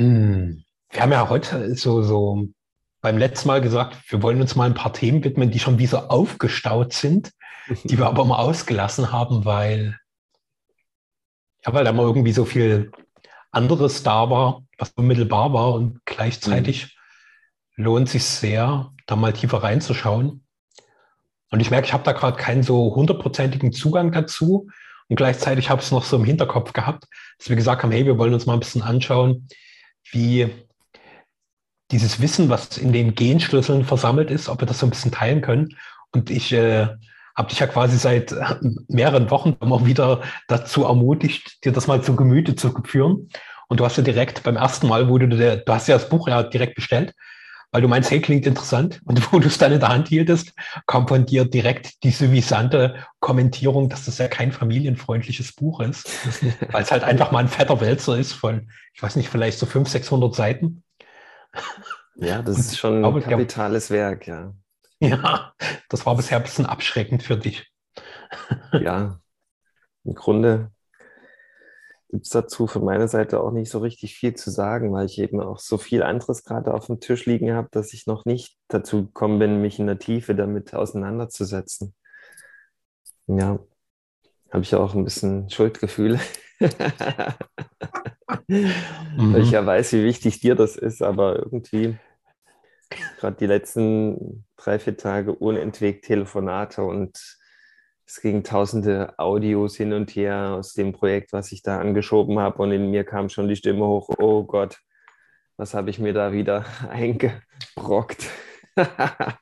Hm. Wir haben ja heute so, so beim letzten Mal gesagt, wir wollen uns mal ein paar Themen widmen, die schon wie so aufgestaut sind, die wir aber mal ausgelassen haben, weil, ja, weil da mal irgendwie so viel anderes da war, was unmittelbar war und gleichzeitig mhm. lohnt sich sehr, da mal tiefer reinzuschauen. Und ich merke, ich habe da gerade keinen so hundertprozentigen Zugang dazu und gleichzeitig habe ich es noch so im Hinterkopf gehabt, dass wir gesagt haben, hey, wir wollen uns mal ein bisschen anschauen, wie dieses Wissen, was in den Genschlüsseln versammelt ist, ob wir das so ein bisschen teilen können. Und ich äh, habe dich ja quasi seit mehreren Wochen immer wieder dazu ermutigt, dir das mal zu Gemüte zu führen. Und du hast ja direkt beim ersten Mal, wo du, du hast ja das Buch ja direkt bestellt, weil du meinst, hey, klingt interessant. Und wo du es dann in der Hand hieltest, kam von dir direkt die suffisante Kommentierung, dass das ja kein familienfreundliches Buch ist, weil es halt einfach mal ein fetter Wälzer ist von, ich weiß nicht, vielleicht so 500, 600 Seiten. Ja, das ist schon ein kapitales Werk, ja. Ja, das war bisher ein bisschen abschreckend für dich. Ja, im Grunde gibt es dazu von meiner Seite auch nicht so richtig viel zu sagen, weil ich eben auch so viel anderes gerade auf dem Tisch liegen habe, dass ich noch nicht dazu gekommen bin, mich in der Tiefe damit auseinanderzusetzen. Ja, habe ich auch ein bisschen Schuldgefühle. mhm. Weil ich ja weiß, wie wichtig dir das ist, aber irgendwie gerade die letzten drei, vier Tage unentwegt Telefonate und es gingen tausende Audios hin und her aus dem Projekt, was ich da angeschoben habe und in mir kam schon die Stimme hoch, oh Gott, was habe ich mir da wieder eingebrockt. da,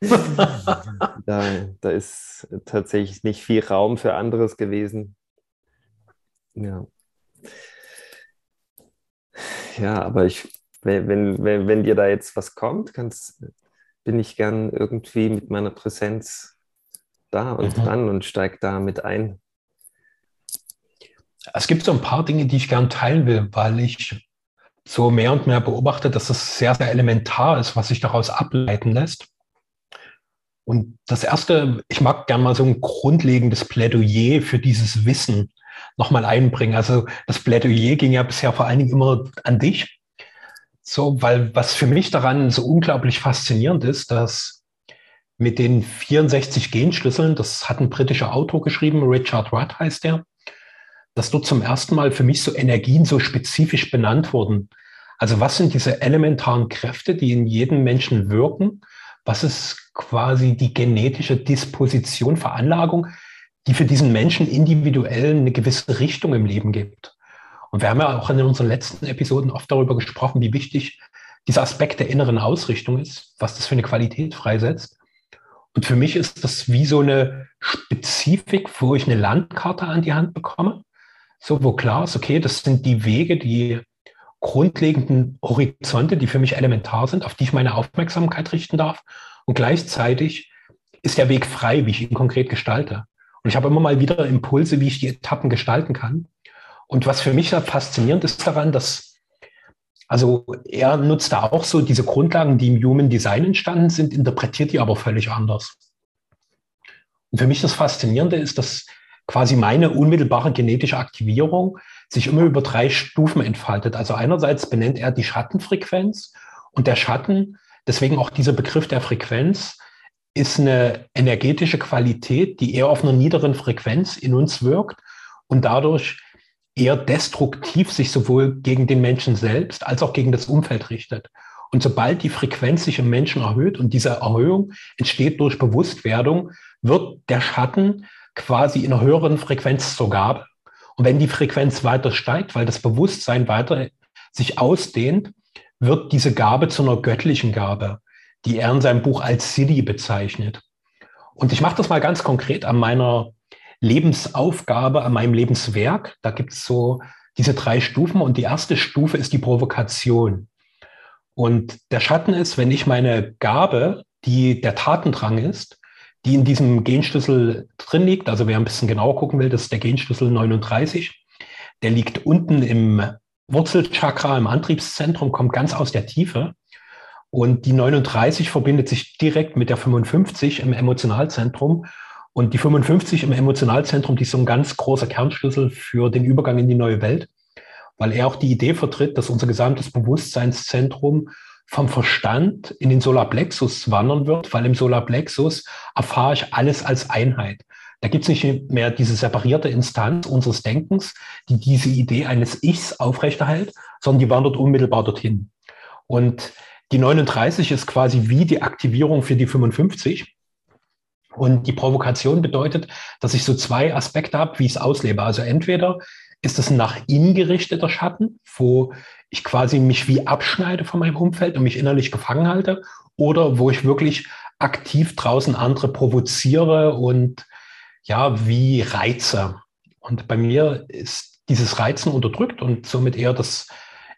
da ist tatsächlich nicht viel Raum für anderes gewesen. Ja. Ja, aber ich, wenn, wenn, wenn dir da jetzt was kommt, kannst, bin ich gern irgendwie mit meiner Präsenz da und mhm. dran und steig da mit ein. Es gibt so ein paar Dinge, die ich gern teilen will, weil ich so mehr und mehr beobachte, dass es sehr, sehr elementar ist, was sich daraus ableiten lässt. Und das erste, ich mag gern mal so ein grundlegendes Plädoyer für dieses Wissen nochmal einbringen. Also das Plädoyer ging ja bisher vor allen Dingen immer an dich. So, weil was für mich daran so unglaublich faszinierend ist, dass mit den 64 Genschlüsseln, das hat ein britischer Autor geschrieben, Richard Rudd heißt der, dass dort zum ersten Mal für mich so Energien so spezifisch benannt wurden. Also was sind diese elementaren Kräfte, die in jedem Menschen wirken? Was ist quasi die genetische Disposition, Veranlagung, die für diesen Menschen individuell eine gewisse Richtung im Leben gibt? Und wir haben ja auch in unseren letzten Episoden oft darüber gesprochen, wie wichtig dieser Aspekt der inneren Ausrichtung ist, was das für eine Qualität freisetzt. Und für mich ist das wie so eine Spezifik, wo ich eine Landkarte an die Hand bekomme, so wo klar ist, okay, das sind die Wege, die grundlegenden Horizonte, die für mich elementar sind, auf die ich meine Aufmerksamkeit richten darf. Und gleichzeitig ist der Weg frei, wie ich ihn konkret gestalte. Und ich habe immer mal wieder Impulse, wie ich die Etappen gestalten kann. Und was für mich da faszinierend ist daran, dass, also er nutzt da auch so diese Grundlagen, die im Human Design entstanden sind, interpretiert die aber völlig anders. Und für mich das Faszinierende ist, dass quasi meine unmittelbare genetische Aktivierung sich immer über drei Stufen entfaltet. Also einerseits benennt er die Schattenfrequenz und der Schatten, deswegen auch dieser Begriff der Frequenz, ist eine energetische Qualität, die eher auf einer niederen Frequenz in uns wirkt und dadurch eher destruktiv sich sowohl gegen den Menschen selbst als auch gegen das Umfeld richtet. Und sobald die Frequenz sich im Menschen erhöht und diese Erhöhung entsteht durch Bewusstwerdung, wird der Schatten quasi in einer höheren Frequenz zur Gabe. Und wenn die Frequenz weiter steigt, weil das Bewusstsein weiter sich ausdehnt, wird diese Gabe zu einer göttlichen Gabe, die er in seinem Buch als Siddhi bezeichnet. Und ich mache das mal ganz konkret an meiner Lebensaufgabe, an meinem Lebenswerk. Da gibt es so diese drei Stufen und die erste Stufe ist die Provokation. Und der Schatten ist, wenn ich meine Gabe, die der Tatendrang ist, die in diesem Genschlüssel drin liegt, also wer ein bisschen genauer gucken will, das ist der Genschlüssel 39, der liegt unten im Wurzelchakra, im Antriebszentrum, kommt ganz aus der Tiefe. Und die 39 verbindet sich direkt mit der 55 im Emotionalzentrum und die 55 im Emotionalzentrum, die ist so ein ganz großer Kernschlüssel für den Übergang in die neue Welt. weil er auch die Idee vertritt, dass unser gesamtes Bewusstseinszentrum vom Verstand in den Solarplexus wandern wird, weil im Solarplexus erfahre ich alles als Einheit. Da gibt es nicht mehr diese separierte Instanz unseres Denkens, die diese Idee eines Ichs aufrechterhält, sondern die wandert unmittelbar dorthin. Und die 39 ist quasi wie die Aktivierung für die 55. Und die Provokation bedeutet, dass ich so zwei Aspekte habe, wie ich es auslebe. Also entweder ist es ein nach innen gerichteter Schatten, wo ich quasi mich wie abschneide von meinem Umfeld und mich innerlich gefangen halte, oder wo ich wirklich aktiv draußen andere provoziere und ja, wie Reize. Und bei mir ist dieses Reizen unterdrückt und somit eher das,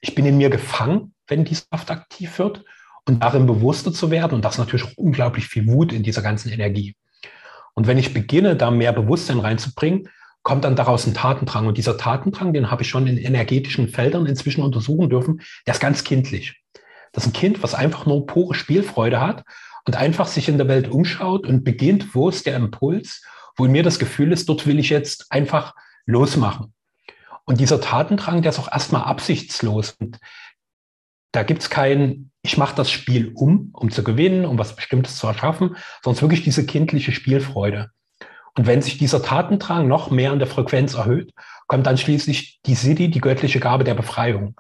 ich bin in mir gefangen, wenn die Saft aktiv wird und darin bewusster zu werden. Und das natürlich unglaublich viel Wut in dieser ganzen Energie. Und wenn ich beginne, da mehr Bewusstsein reinzubringen, kommt dann daraus ein Tatendrang. Und dieser Tatendrang, den habe ich schon in energetischen Feldern inzwischen untersuchen dürfen, der ist ganz kindlich. Das ist ein Kind, was einfach nur pure Spielfreude hat und einfach sich in der Welt umschaut und beginnt, wo ist der Impuls wo in mir das Gefühl ist, dort will ich jetzt einfach losmachen. Und dieser Tatendrang, der ist auch erstmal absichtslos. Und da gibt es kein, ich mache das Spiel um, um zu gewinnen, um was Bestimmtes zu erschaffen, sondern wirklich diese kindliche Spielfreude. Und wenn sich dieser Tatendrang noch mehr an der Frequenz erhöht, kommt dann schließlich die Siddhi, die göttliche Gabe der Befreiung.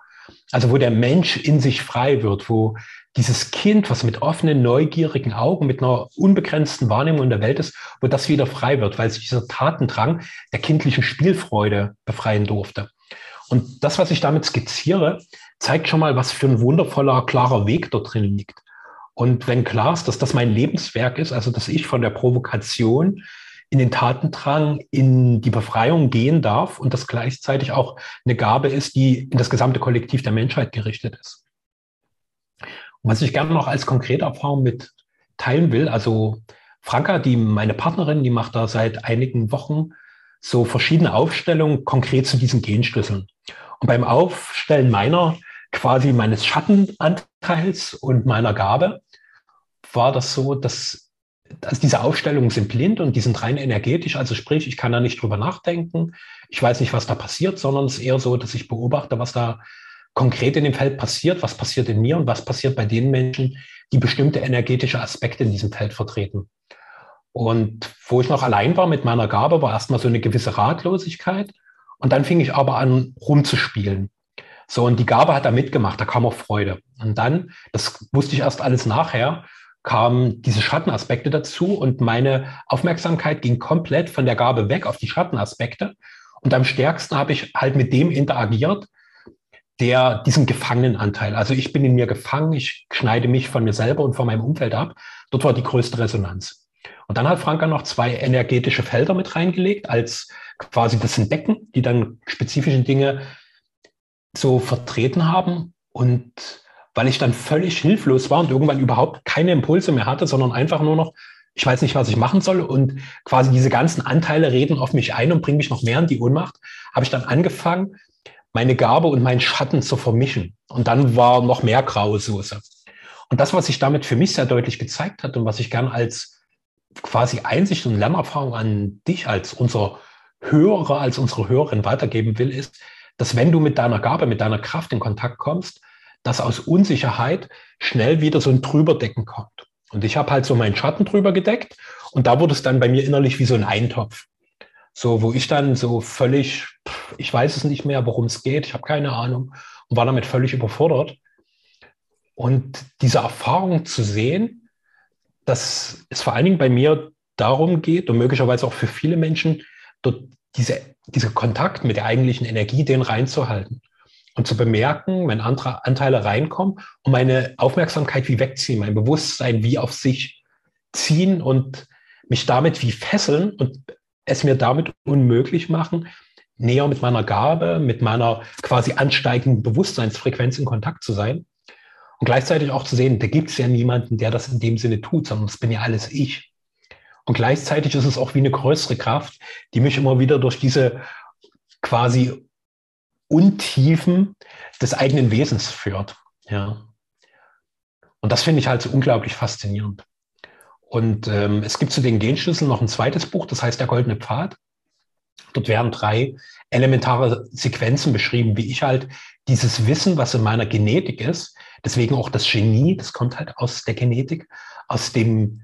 Also wo der Mensch in sich frei wird, wo dieses Kind, was mit offenen, neugierigen Augen, mit einer unbegrenzten Wahrnehmung in der Welt ist, wo das wieder frei wird, weil sich dieser Tatendrang der kindlichen Spielfreude befreien durfte. Und das, was ich damit skizziere, zeigt schon mal, was für ein wundervoller, klarer Weg dort drin liegt. Und wenn klar ist, dass das mein Lebenswerk ist, also dass ich von der Provokation in den Tatendrang, in die Befreiung gehen darf und das gleichzeitig auch eine Gabe ist, die in das gesamte Kollektiv der Menschheit gerichtet ist. Und was ich gerne noch als konkrete Erfahrung mit teilen will, also Franka, die meine Partnerin, die macht da seit einigen Wochen so verschiedene Aufstellungen konkret zu diesen Genschlüsseln. Und beim Aufstellen meiner quasi meines Schattenanteils und meiner Gabe war das so, dass also diese Aufstellungen sind blind und die sind rein energetisch. Also sprich, ich kann da nicht drüber nachdenken. Ich weiß nicht, was da passiert, sondern es ist eher so, dass ich beobachte, was da konkret in dem Feld passiert, was passiert in mir und was passiert bei den Menschen, die bestimmte energetische Aspekte in diesem Feld vertreten. Und wo ich noch allein war mit meiner Gabe, war erstmal so eine gewisse Ratlosigkeit. Und dann fing ich aber an, rumzuspielen. So, und die Gabe hat da mitgemacht, da kam auch Freude. Und dann, das wusste ich erst alles nachher, kamen diese Schattenaspekte dazu und meine Aufmerksamkeit ging komplett von der Gabe weg auf die Schattenaspekte. Und am stärksten habe ich halt mit dem interagiert, der diesen Gefangenenanteil. Also ich bin in mir gefangen, ich schneide mich von mir selber und von meinem Umfeld ab. Dort war die größte Resonanz. Und dann hat Franka noch zwei energetische Felder mit reingelegt, als quasi das sind Decken, die dann spezifische Dinge so vertreten haben. Und weil ich dann völlig hilflos war und irgendwann überhaupt keine Impulse mehr hatte, sondern einfach nur noch, ich weiß nicht, was ich machen soll. Und quasi diese ganzen Anteile reden auf mich ein und bringen mich noch mehr in die Ohnmacht, habe ich dann angefangen, meine Gabe und meinen Schatten zu vermischen. Und dann war noch mehr graue Soße. Und das, was sich damit für mich sehr deutlich gezeigt hat und was ich gern als quasi Einsicht und Lernerfahrung an dich als unser Hörer, als unsere Hörerin weitergeben will, ist, dass wenn du mit deiner Gabe, mit deiner Kraft in Kontakt kommst, dass aus Unsicherheit schnell wieder so ein Drüberdecken kommt. Und ich habe halt so meinen Schatten drüber gedeckt und da wurde es dann bei mir innerlich wie so ein Eintopf. So, wo ich dann so völlig, ich weiß es nicht mehr, worum es geht, ich habe keine Ahnung und war damit völlig überfordert. Und diese Erfahrung zu sehen, dass es vor allen Dingen bei mir darum geht und möglicherweise auch für viele Menschen, dort diese, dieser Kontakt mit der eigentlichen Energie, den reinzuhalten und zu bemerken, wenn andere Anteile reinkommen und meine Aufmerksamkeit wie wegziehen, mein Bewusstsein wie auf sich ziehen und mich damit wie fesseln und es mir damit unmöglich machen, näher mit meiner Gabe, mit meiner quasi ansteigenden Bewusstseinsfrequenz in Kontakt zu sein. Und gleichzeitig auch zu sehen, da gibt es ja niemanden, der das in dem Sinne tut, sondern es bin ja alles ich. Und gleichzeitig ist es auch wie eine größere Kraft, die mich immer wieder durch diese quasi Untiefen des eigenen Wesens führt. Ja. Und das finde ich halt so unglaublich faszinierend. Und ähm, es gibt zu den Genschlüsseln noch ein zweites Buch, das heißt Der goldene Pfad. Dort werden drei elementare Sequenzen beschrieben, wie ich halt dieses Wissen, was in meiner Genetik ist, deswegen auch das Genie, das kommt halt aus der Genetik, aus dem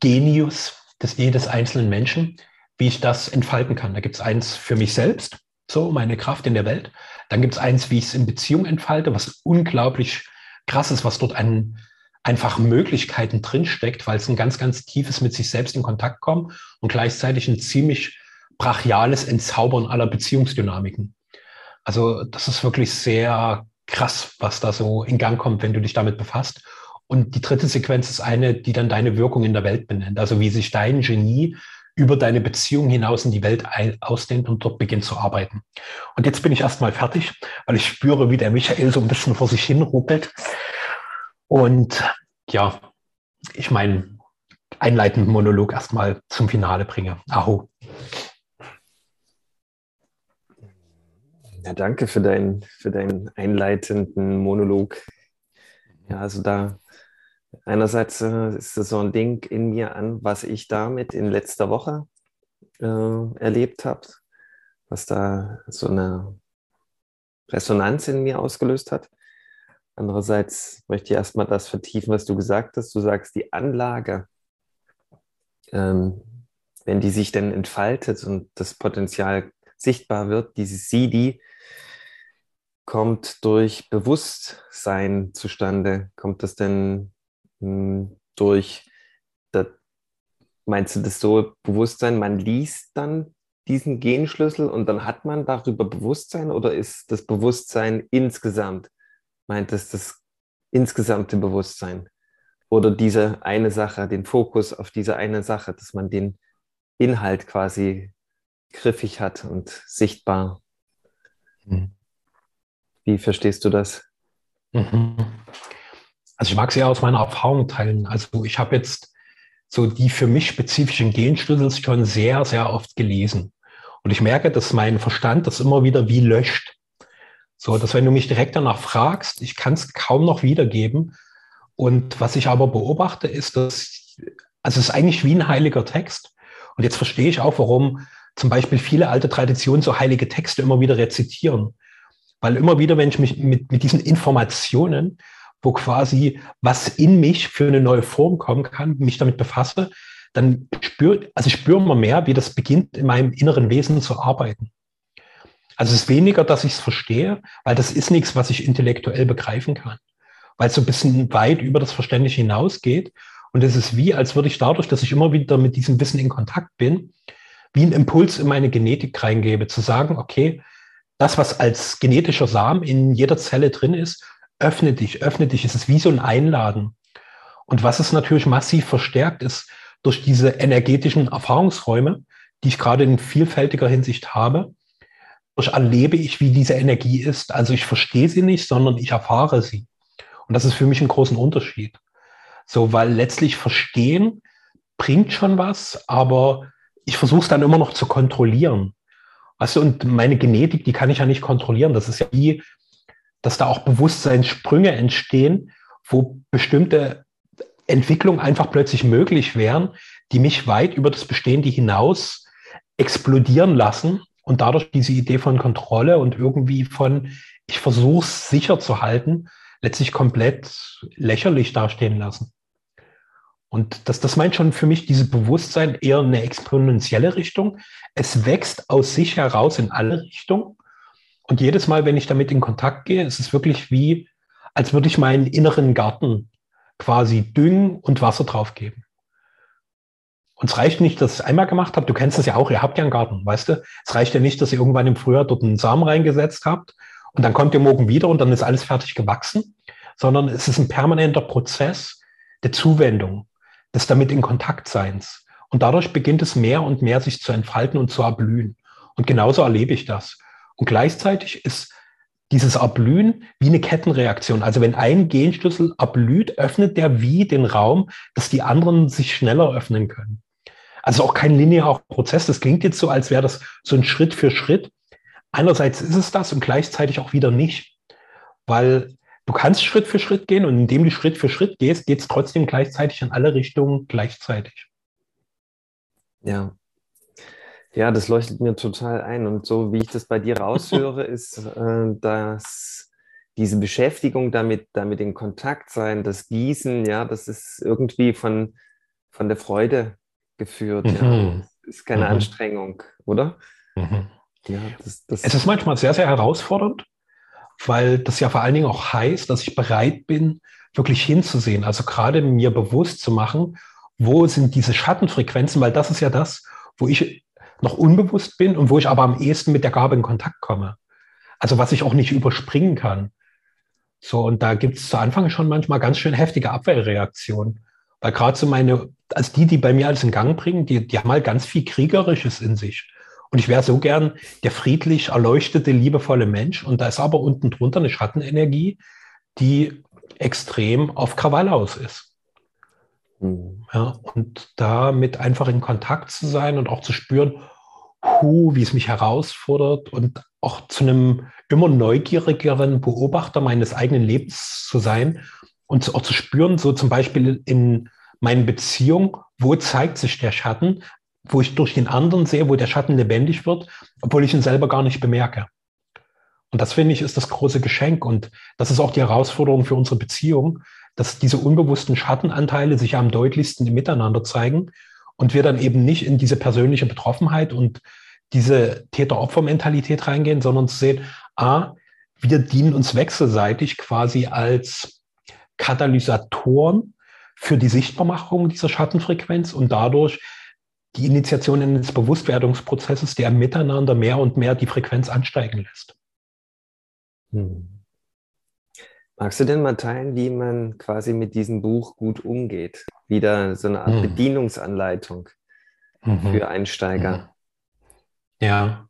Genius des jedes einzelnen Menschen, wie ich das entfalten kann. Da gibt es eins für mich selbst, so meine Kraft in der Welt. Dann gibt es eins, wie ich es in Beziehung entfalte, was unglaublich krass ist, was dort an einfach Möglichkeiten drinsteckt, weil es ein ganz, ganz tiefes mit sich selbst in Kontakt kommt und gleichzeitig ein ziemlich brachiales Entzaubern aller Beziehungsdynamiken. Also das ist wirklich sehr krass, was da so in Gang kommt, wenn du dich damit befasst. Und die dritte Sequenz ist eine, die dann deine Wirkung in der Welt benennt. Also wie sich dein Genie über deine Beziehung hinaus in die Welt ausdehnt und dort beginnt zu arbeiten. Und jetzt bin ich erstmal fertig, weil ich spüre, wie der Michael so ein bisschen vor sich hin ruckelt. Und ja, ich meinen einleitenden Monolog erstmal zum Finale bringe. Aho. Ja, danke für, dein, für deinen einleitenden Monolog. Ja, also da einerseits äh, ist das so ein Ding in mir an, was ich damit in letzter Woche äh, erlebt habe, was da so eine Resonanz in mir ausgelöst hat. Andererseits möchte ich erstmal das vertiefen, was du gesagt hast. Du sagst, die Anlage, ähm, wenn die sich dann entfaltet und das Potenzial sichtbar wird, diese CD, kommt durch Bewusstsein zustande? Kommt das denn mh, hm, durch, das, meinst du das so Bewusstsein, man liest dann diesen Genschlüssel und dann hat man darüber Bewusstsein oder ist das Bewusstsein insgesamt, meint es das insgesamte Bewusstsein? Oder diese eine Sache, den Fokus auf diese eine Sache, dass man den Inhalt quasi griffig hat und sichtbar. Mhm. Wie verstehst du das? Mhm. Also ich mag es ja aus meiner Erfahrung teilen. Also ich habe jetzt so die für mich spezifischen Genschlüssel schon sehr, sehr oft gelesen. Und ich merke, dass mein Verstand das immer wieder wie löscht. So, dass wenn du mich direkt danach fragst, ich kann es kaum noch wiedergeben. Und was ich aber beobachte, ist, dass, also es ist eigentlich wie ein heiliger Text. Und jetzt verstehe ich auch, warum zum Beispiel viele alte Traditionen so heilige Texte immer wieder rezitieren. Weil immer wieder, wenn ich mich mit, mit diesen Informationen, wo quasi was in mich für eine neue Form kommen kann, mich damit befasse, dann spüre, also ich spüre immer mehr, wie das beginnt, in meinem inneren Wesen zu arbeiten. Also es ist weniger, dass ich es verstehe, weil das ist nichts, was ich intellektuell begreifen kann. Weil es so ein bisschen weit über das Verständliche hinausgeht. Und es ist wie, als würde ich dadurch, dass ich immer wieder mit diesem Wissen in Kontakt bin, wie ein Impuls in meine Genetik reingebe, zu sagen, okay, das, was als genetischer Samen in jeder Zelle drin ist, öffne dich, öffne dich. Es ist wie so ein Einladen. Und was es natürlich massiv verstärkt ist, durch diese energetischen Erfahrungsräume, die ich gerade in vielfältiger Hinsicht habe, durch erlebe ich, wie diese Energie ist. Also ich verstehe sie nicht, sondern ich erfahre sie. Und das ist für mich ein großen Unterschied. So, weil letztlich verstehen bringt schon was, aber ich versuche es dann immer noch zu kontrollieren. Du, und meine Genetik, die kann ich ja nicht kontrollieren. Das ist ja wie, dass da auch Bewusstseinssprünge entstehen, wo bestimmte Entwicklungen einfach plötzlich möglich wären, die mich weit über das Bestehende hinaus explodieren lassen und dadurch diese Idee von Kontrolle und irgendwie von, ich versuche es sicher zu halten, letztlich komplett lächerlich dastehen lassen. Und das, das meint schon für mich diese Bewusstsein eher eine exponentielle Richtung. Es wächst aus sich heraus in alle Richtungen. Und jedes Mal, wenn ich damit in Kontakt gehe, ist es wirklich wie, als würde ich meinen inneren Garten quasi düngen und Wasser drauf geben. Und es reicht nicht, dass ich es einmal gemacht habe. Du kennst es ja auch, ihr habt ja einen Garten, weißt du? Es reicht ja nicht, dass ihr irgendwann im Frühjahr dort einen Samen reingesetzt habt und dann kommt ihr morgen wieder und dann ist alles fertig gewachsen, sondern es ist ein permanenter Prozess der Zuwendung des damit in Kontakt Seins. Und dadurch beginnt es mehr und mehr sich zu entfalten und zu erblühen. Und genauso erlebe ich das. Und gleichzeitig ist dieses Erblühen wie eine Kettenreaktion. Also wenn ein Genschlüssel erblüht, öffnet der wie den Raum, dass die anderen sich schneller öffnen können. Also auch kein linearer Prozess. Das klingt jetzt so, als wäre das so ein Schritt für Schritt. Einerseits ist es das und gleichzeitig auch wieder nicht. Weil du kannst Schritt für Schritt gehen und indem du Schritt für Schritt gehst, geht es trotzdem gleichzeitig in alle Richtungen gleichzeitig. Ja. Ja, das leuchtet mir total ein. Und so wie ich das bei dir raushöre, ist, äh, dass diese Beschäftigung damit, damit in Kontakt sein, das Gießen, ja, das ist irgendwie von, von der Freude geführt. Mhm. Ja. Das ist keine mhm. Anstrengung, oder? Mhm. Ja, das, das es ist manchmal sehr, sehr herausfordernd, weil das ja vor allen Dingen auch heißt, dass ich bereit bin, wirklich hinzusehen. Also gerade mir bewusst zu machen, wo sind diese Schattenfrequenzen, weil das ist ja das, wo ich noch unbewusst bin und wo ich aber am ehesten mit der Gabe in Kontakt komme. Also was ich auch nicht überspringen kann. So, und da gibt es zu Anfang schon manchmal ganz schön heftige Abwehrreaktionen. Weil gerade so meine, also die, die bei mir alles in Gang bringen, die, die haben halt ganz viel Kriegerisches in sich. Und ich wäre so gern der friedlich erleuchtete, liebevolle Mensch. Und da ist aber unten drunter eine Schattenenergie, die extrem auf Krawall aus ist. Mhm. Ja, und damit einfach in Kontakt zu sein und auch zu spüren, hu, wie es mich herausfordert und auch zu einem immer neugierigeren Beobachter meines eigenen Lebens zu sein und auch zu spüren, so zum Beispiel in meinen Beziehungen, wo zeigt sich der Schatten, wo ich durch den anderen sehe, wo der Schatten lebendig wird, obwohl ich ihn selber gar nicht bemerke. Und das finde ich ist das große Geschenk und das ist auch die Herausforderung für unsere Beziehung, dass diese unbewussten Schattenanteile sich am deutlichsten im Miteinander zeigen und wir dann eben nicht in diese persönliche Betroffenheit und diese Täter-Opfer-Mentalität reingehen, sondern zu sehen, a, wir dienen uns wechselseitig quasi als Katalysatoren für die Sichtbarmachung dieser Schattenfrequenz und dadurch die Initiation eines Bewusstwerdungsprozesses, der miteinander mehr und mehr die Frequenz ansteigen lässt. Hm. Magst du denn mal teilen, wie man quasi mit diesem Buch gut umgeht? Wieder so eine Art hm. Bedienungsanleitung mhm. für Einsteiger. Mhm. Ja.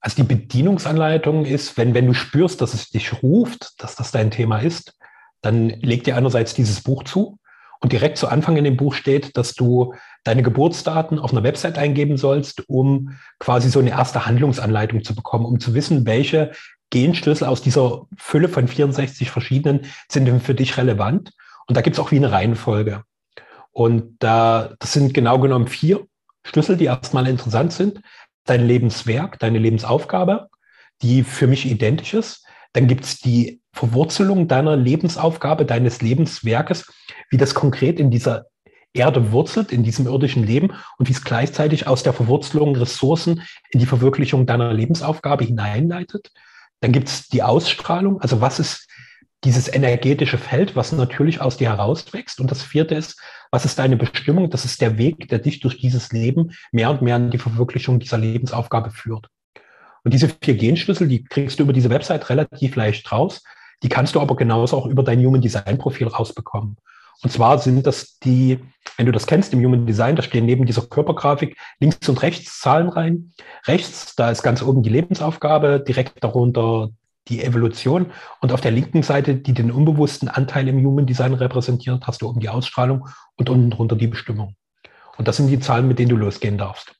Also die Bedienungsanleitung ist, wenn, wenn du spürst, dass es dich ruft, dass das dein Thema ist, dann leg dir einerseits dieses Buch zu und direkt zu Anfang in dem Buch steht, dass du deine Geburtsdaten auf einer Website eingeben sollst, um quasi so eine erste Handlungsanleitung zu bekommen, um zu wissen, welche Genschlüssel aus dieser Fülle von 64 verschiedenen sind denn für dich relevant. Und da gibt es auch wie eine Reihenfolge. Und da, das sind genau genommen vier Schlüssel, die erstmal interessant sind. Dein Lebenswerk, deine Lebensaufgabe, die für mich identisch ist. Dann gibt es die Verwurzelung deiner Lebensaufgabe, deines Lebenswerkes, wie das konkret in dieser Erde wurzelt, in diesem irdischen Leben und wie es gleichzeitig aus der Verwurzelung Ressourcen in die Verwirklichung deiner Lebensaufgabe hineinleitet. Dann gibt es die Ausstrahlung, also was ist dieses energetische Feld, was natürlich aus dir herauswächst. Und das vierte ist, was ist deine Bestimmung? Das ist der Weg, der dich durch dieses Leben mehr und mehr an die Verwirklichung dieser Lebensaufgabe führt. Und diese vier Genschlüssel, die kriegst du über diese Website relativ leicht raus. Die kannst du aber genauso auch über dein Human Design Profil rausbekommen. Und zwar sind das die, wenn du das kennst im Human Design, da stehen neben dieser Körpergrafik links und rechts Zahlen rein. Rechts, da ist ganz oben die Lebensaufgabe, direkt darunter die Evolution. Und auf der linken Seite, die den unbewussten Anteil im Human Design repräsentiert, hast du oben die Ausstrahlung und unten drunter die Bestimmung. Und das sind die Zahlen, mit denen du losgehen darfst.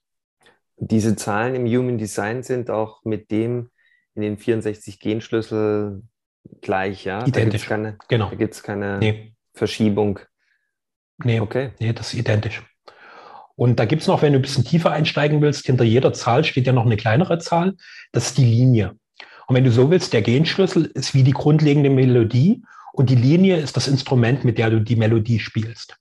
Diese Zahlen im Human Design sind auch mit dem in den 64 Genschlüssel gleich, ja? Identisch. Da gibt es keine, genau. keine nee. Verschiebung. Nee, okay. nee, das ist identisch. Und da gibt es noch, wenn du ein bisschen tiefer einsteigen willst, hinter jeder Zahl steht ja noch eine kleinere Zahl. Das ist die Linie. Und wenn du so willst, der Genschlüssel ist wie die grundlegende Melodie und die Linie ist das Instrument, mit der du die Melodie spielst.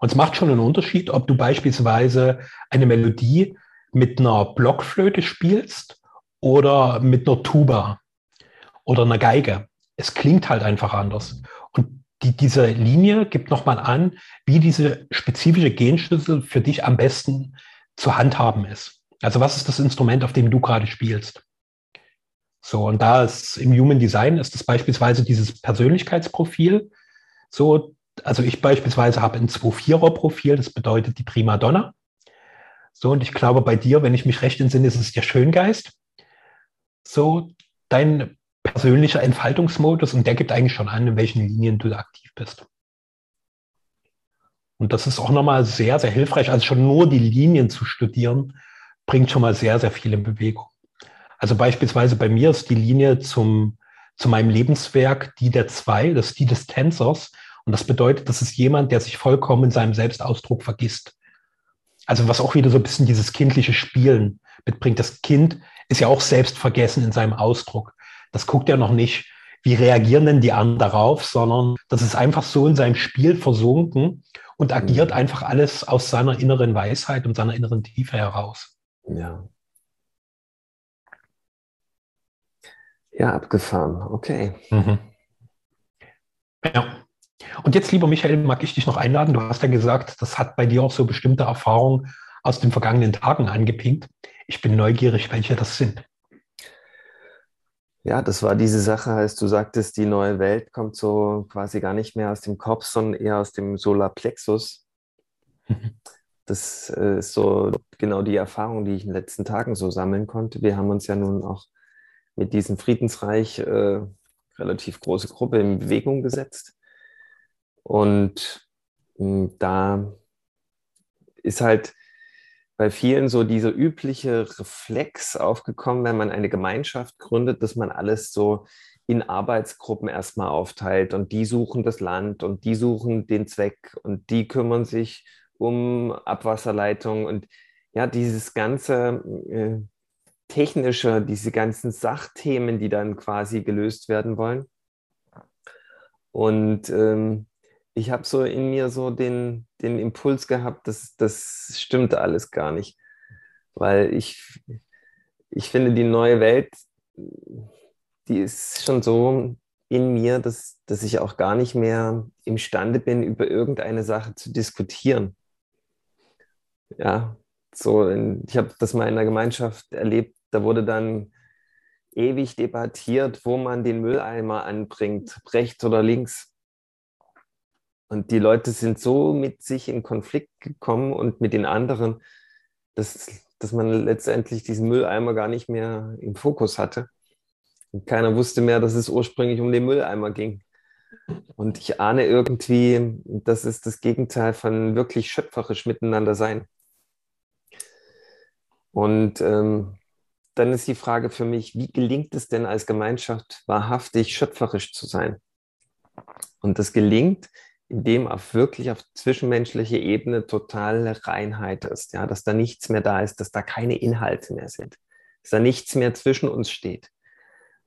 Und es macht schon einen Unterschied, ob du beispielsweise eine Melodie mit einer Blockflöte spielst oder mit einer Tuba oder einer Geige. Es klingt halt einfach anders. Und die, diese Linie gibt nochmal an, wie diese spezifische Genschlüssel für dich am besten zu handhaben ist. Also was ist das Instrument, auf dem du gerade spielst? So, und da ist im Human Design ist das beispielsweise dieses Persönlichkeitsprofil. So, also ich beispielsweise habe ein 2-4er-Profil, das bedeutet die Prima Donna. So, und ich glaube, bei dir, wenn ich mich recht entsinne, ist es der Schöngeist. So, dein persönlicher Entfaltungsmodus und der gibt eigentlich schon an, in welchen Linien du aktiv bist. Und das ist auch nochmal sehr, sehr hilfreich. Also schon nur die Linien zu studieren, bringt schon mal sehr, sehr viel in Bewegung. Also beispielsweise bei mir ist die Linie zum, zu meinem Lebenswerk die der zwei, das ist die des Tänzers. Und das bedeutet, das ist jemand, der sich vollkommen in seinem Selbstausdruck vergisst. also was auch wieder so ein bisschen dieses kindliche Spielen mitbringt. Das Kind ist ja auch selbstvergessen in seinem Ausdruck. Das guckt ja noch nicht, wie reagieren denn die anderen darauf, sondern das ist einfach so in seinem Spiel versunken und agiert mhm. einfach alles aus seiner inneren Weisheit und seiner inneren Tiefe heraus. Ja. Ja, abgefahren. Okay. Mhm. Ja. Und jetzt, lieber Michael, mag ich dich noch einladen. Du hast ja gesagt, das hat bei dir auch so bestimmte Erfahrungen aus den vergangenen Tagen angepinkt. Ich bin neugierig, welche das sind. Ja, das war diese Sache, als du sagtest, die neue Welt kommt so quasi gar nicht mehr aus dem Kopf, sondern eher aus dem Solarplexus. Das äh, ist so genau die Erfahrung, die ich in den letzten Tagen so sammeln konnte. Wir haben uns ja nun auch mit diesem Friedensreich äh, relativ große Gruppe in Bewegung gesetzt. Und mh, hm, da ist halt bei vielen so dieser übliche Reflex aufgekommen, wenn man eine Gemeinschaft gründet, dass man alles so in Arbeitsgruppen erstmal aufteilt und die suchen das Land und die suchen den Zweck und die kümmern sich um Abwasserleitungen und ja, dieses ganze äh, technische, diese ganzen Sachthemen, die dann quasi gelöst werden wollen. Und ähm, ich habe so in mir so den, den Impuls gehabt, dass das stimmt alles gar nicht. Weil ich, ich finde, die neue Welt, die ist schon so in mir, dass, dass ich auch gar nicht mehr imstande bin, über irgendeine Sache zu diskutieren. Ja, so, ich habe das mal in einer Gemeinschaft erlebt, da wurde dann ewig debattiert, wo man den Mülleimer anbringt, rechts oder links. Und die Leute sind so mit sich in Konflikt gekommen und mit den anderen, dass, dass man letztendlich diesen Mülleimer gar nicht mehr im Fokus hatte. Und keiner wusste mehr, dass es ursprünglich um den Mülleimer ging. Und ich ahne irgendwie, das ist das Gegenteil von wirklich schöpferisch miteinander sein. Und ähm, dann ist die Frage für mich, wie gelingt es denn als Gemeinschaft wahrhaftig schöpferisch zu sein? Und das gelingt, in dem auf wirklich auf zwischenmenschlicher Ebene totale Reinheit ist, ja, dass da nichts mehr da ist, dass da keine Inhalte mehr sind, dass da nichts mehr zwischen uns steht.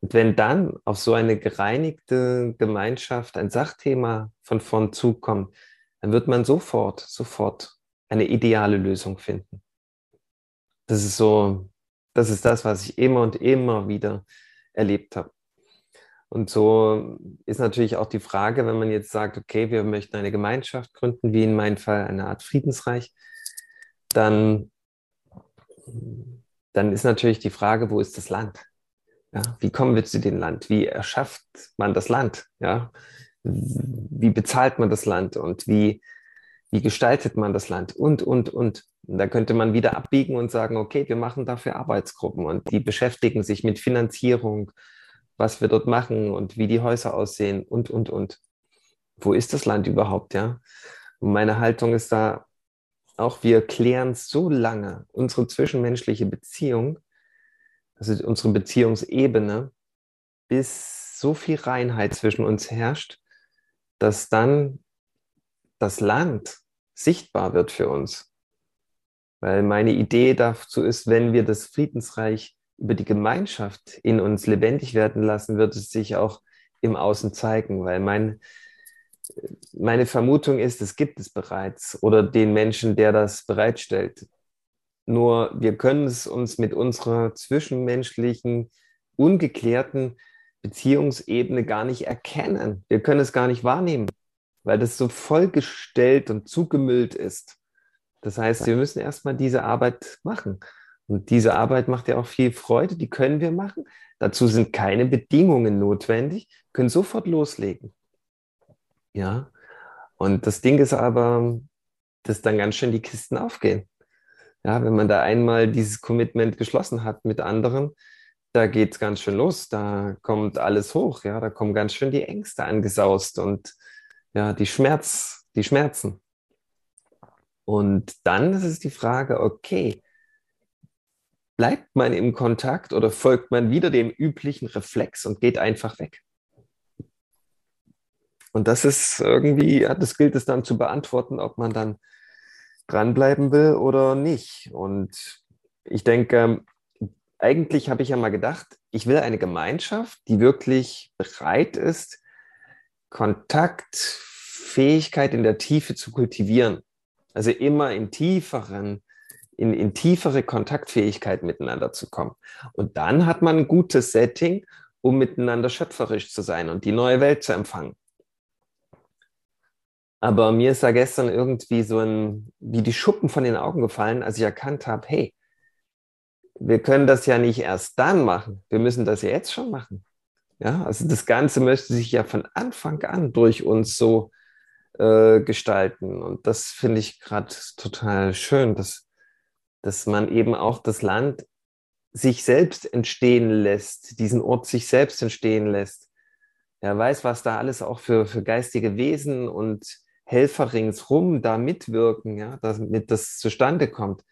Und wenn dann auf so eine gereinigte Gemeinschaft ein Sachthema von vorn zukommt, dann wird man sofort, sofort eine ideale Lösung finden. Das ist so, das ist das, was ich immer und immer wieder erlebt habe. Und so ist natürlich auch die Frage, wenn man jetzt sagt, okay, wir möchten eine Gemeinschaft gründen, wie in meinem Fall eine Art Friedensreich, dann, dann ist natürlich die Frage, wo ist das Land? Ja, wie kommen wir zu dem Land? Wie erschafft man das Land? Ja, wie bezahlt man das Land und wie, wie gestaltet man das Land? Und, und, und. Und da könnte man wieder abbiegen und sagen, okay, wir machen dafür Arbeitsgruppen und die beschäftigen sich mit Finanzierung, was wir dort machen und wie die Häuser aussehen und, und, und. Wo ist das Land überhaupt, ja? Und meine Haltung ist da auch, wir klären so lange unsere zwischenmenschliche Beziehung, also unsere Beziehungsebene, bis so viel Reinheit zwischen uns herrscht, dass dann das Land sichtbar wird für uns. Weil meine Idee dazu ist, wenn wir das Friedensreich über die Gemeinschaft in uns lebendig werden lassen, wird es sich auch im Außen zeigen, weil mein, meine Vermutung ist, es gibt es bereits oder den Menschen, der das bereitstellt. Nur wir können es uns mit unserer zwischenmenschlichen, ungeklärten Beziehungsebene gar nicht erkennen. Wir können es gar nicht wahrnehmen, weil das so vollgestellt und zugemüllt ist. Das heißt, wir müssen erstmal diese Arbeit machen. Und diese Arbeit macht ja auch viel Freude, die können wir machen. Dazu sind keine Bedingungen notwendig, können sofort loslegen. Ja, und das Ding ist aber, dass dann ganz schön die Kisten aufgehen. Ja, wenn man da einmal dieses Commitment geschlossen hat mit anderen, da geht es ganz schön los, da kommt alles hoch, ja, da kommen ganz schön die Ängste angesaust und ja, die Schmerz, die Schmerzen. Und dann ist es die Frage, okay, bleibt man im Kontakt oder folgt man wieder dem üblichen Reflex und geht einfach weg? Und das ist irgendwie, das gilt es dann zu beantworten, ob man dann dranbleiben will oder nicht. Und ich denke, eigentlich habe ich ja mal gedacht, ich will eine Gemeinschaft, die wirklich bereit ist, Kontaktfähigkeit in der Tiefe zu kultivieren. Also immer in tieferen, in, in tiefere Kontaktfähigkeit miteinander zu kommen. Und dann hat man ein gutes Setting, um miteinander schöpferisch zu sein und die neue Welt zu empfangen. Aber mir ist da gestern irgendwie so ein, wie die Schuppen von den Augen gefallen, als ich erkannt habe, hey, wir können das ja nicht erst dann machen, wir müssen das ja jetzt schon machen. Ja, also das Ganze möchte sich ja von Anfang an durch uns so äh, gestalten. Und das finde ich gerade total schön, dass, dass man eben auch das Land sich selbst entstehen lässt, diesen Ort sich selbst entstehen lässt. Er weiß, was da alles auch für, für geistige Wesen und Helfer ringsrum da mitwirken, ja, damit das zustande kommt.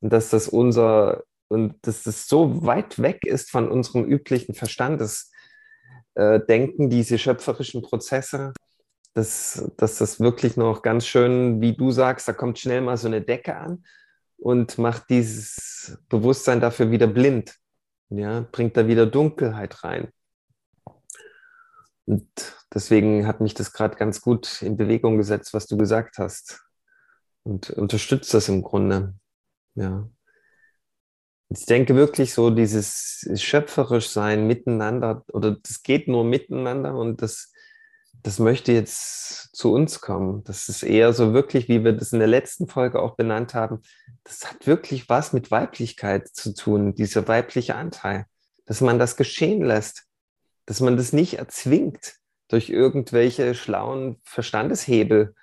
Und dass das unser, und dass das so weit weg ist von unserem üblichen Verstandesdenken, äh, diese schöpferischen Prozesse, dass, dass das wirklich noch ganz schön, wie du sagst, da kommt schnell mal so eine Decke an und macht dieses Bewusstsein dafür wieder blind. Ja, bringt da wieder Dunkelheit rein. Und deswegen hat mich das gerade ganz gut in Bewegung gesetzt, was du gesagt hast. Und unterstützt das im Grunde. Ja. Ich denke wirklich so, dieses schöpferisch sein miteinander, oder das geht nur miteinander und das das möchte jetzt zu uns kommen. Das ist eher so wirklich, wie wir das in der letzten Folge auch benannt haben, das hat wirklich was mit Weiblichkeit zu tun, dieser weibliche Anteil, dass man das geschehen lässt, dass man das nicht erzwingt durch irgendwelche schlauen Verstandeshebel,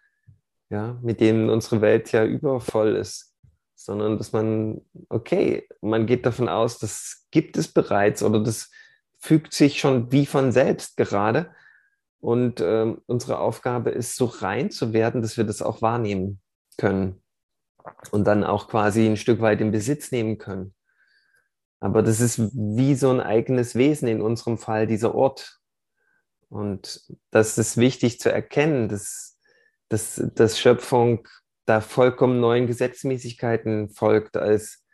ja, mit denen unsere Welt ja übervoll ist, sondern dass man, okay, man geht davon aus, das gibt es bereits oder das fügt sich schon wie von selbst gerade und äh, unsere Aufgabe ist, so rein zu werden, dass wir das auch wahrnehmen können und dann auch quasi ein Stück weit in Besitz nehmen können. Aber das ist wie so ein eigenes Wesen in unserem Fall, dieser Ort. Und das ist wichtig zu erkennen, dass, dass, dass Schöpfung da vollkommen neuen Gesetzmäßigkeiten folgt, als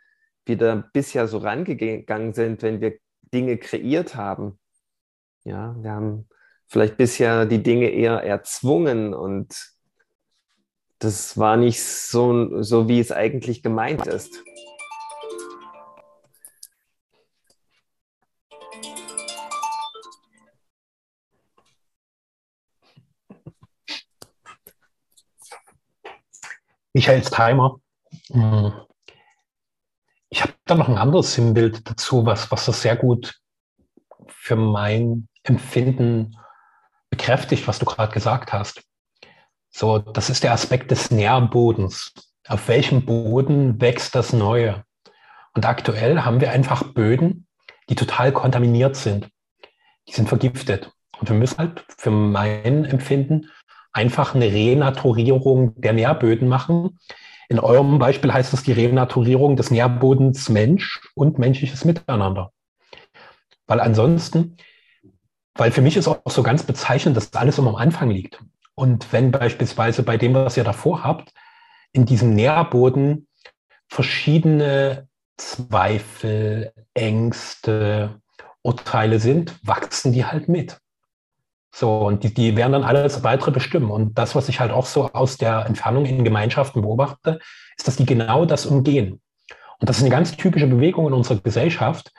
wir da bisher so rangegangen sind, wenn wir Dinge kreiert haben. Ja, wir haben vielleicht bisher die Dinge eher erzwungen und das war nicht so, so wie es eigentlich gemeint ist. Michaels Timer. Hm. Ich habe da noch ein anderes Sinnbild dazu, was, was das sehr gut für mein Empfinden bekräftigt, was du gerade gesagt hast. So, das ist der Aspekt des Nährbodens. Auf welchem Boden wächst das Neue? Und aktuell haben wir einfach Böden, die total kontaminiert sind. Die sind vergiftet. Und wir müssen halt für mein Empfinden einfach eine Renaturierung der Nährböden machen. In eurem Beispiel heißt es die Renaturierung des Nährbodens Mensch und menschliches Miteinander. Weil ansonsten weil für mich ist auch so ganz bezeichnend, dass alles immer am Anfang liegt. Und wenn beispielsweise bei dem, was ihr davor habt, in diesem Nährboden verschiedene Zweifel, Ängste, Urteile sind, wachsen die halt mit. So, und die, die werden dann alles weitere bestimmen. Und das, was ich halt auch so aus der Entfernung in Gemeinschaften beobachte, ist, dass die genau das umgehen. Und das ist eine ganz typische Bewegung in unserer Gesellschaft,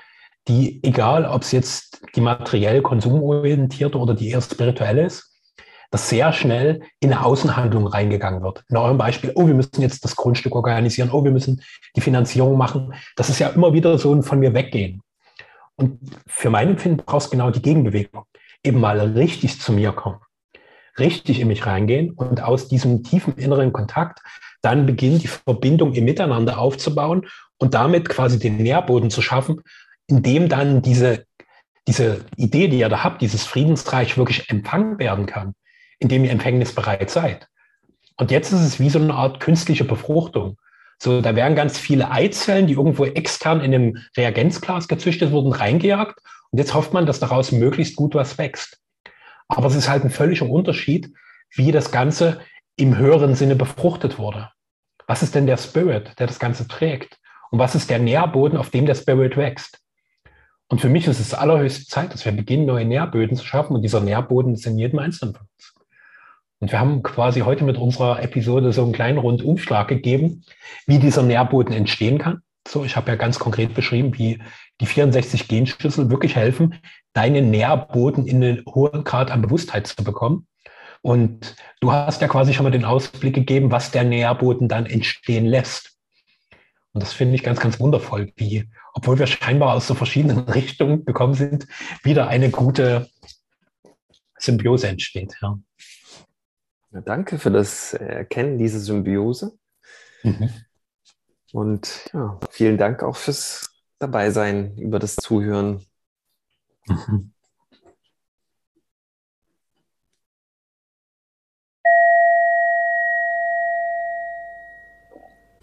die, egal ob es jetzt die materiell konsumorientierte oder die eher spirituelle ist, dass sehr schnell in eine Außenhandlung reingegangen wird. In eurem Beispiel, oh, wir müssen jetzt das Grundstück organisieren, oh, wir müssen die Finanzierung machen. Das ist ja immer wieder so ein von mir weggehen. Und für mein Empfinden brauchst genau die Gegenbewegung. Eben mal richtig zu mir kommen, richtig in mich reingehen und aus diesem tiefen inneren Kontakt dann beginnen, die Verbindung im Miteinander aufzubauen und damit quasi den Nährboden zu schaffen, in dem dann diese, diese Idee, die ihr da habt, dieses Friedensreich wirklich empfangen werden kann, indem ihr empfängnisbereit seid. Und jetzt ist es wie so eine Art künstliche Befruchtung. So, da werden ganz viele Eizellen, die irgendwo extern in einem Reagenzglas gezüchtet wurden, reingejagt. Und jetzt hofft man, dass daraus möglichst gut was wächst. Aber es ist halt ein völliger Unterschied, wie das Ganze im höheren Sinne befruchtet wurde. was ist denn der Spirit, der das Ganze trägt? Und was ist der Nährboden, auf dem der Spirit wächst? Und für mich ist es allerhöchste Zeit, dass wir beginnen, neue Nährböden zu schaffen. Und dieser Nährboden ist in jedem Einzelnen von uns. Und wir haben quasi heute mit unserer Episode so einen kleinen Rundumschlag gegeben, wie dieser Nährboden entstehen kann. So, ich habe ja ganz konkret beschrieben, wie die 64 Genschlüssel wirklich helfen, deinen Nährboden in einen hohen Grad an Bewusstheit zu bekommen. Und du hast ja quasi schon mal den Ausblick gegeben, was der Nährboden dann entstehen lässt. Und das finde ich ganz, ganz wundervoll, wie, obwohl wir scheinbar aus so verschiedenen Richtungen gekommen sind, wieder eine gute Symbiose entsteht. Ja. Ja, danke für das Erkennen dieser Symbiose. Mhm. Und ja, vielen Dank auch fürs Dabeisein, über das Zuhören. Mhm.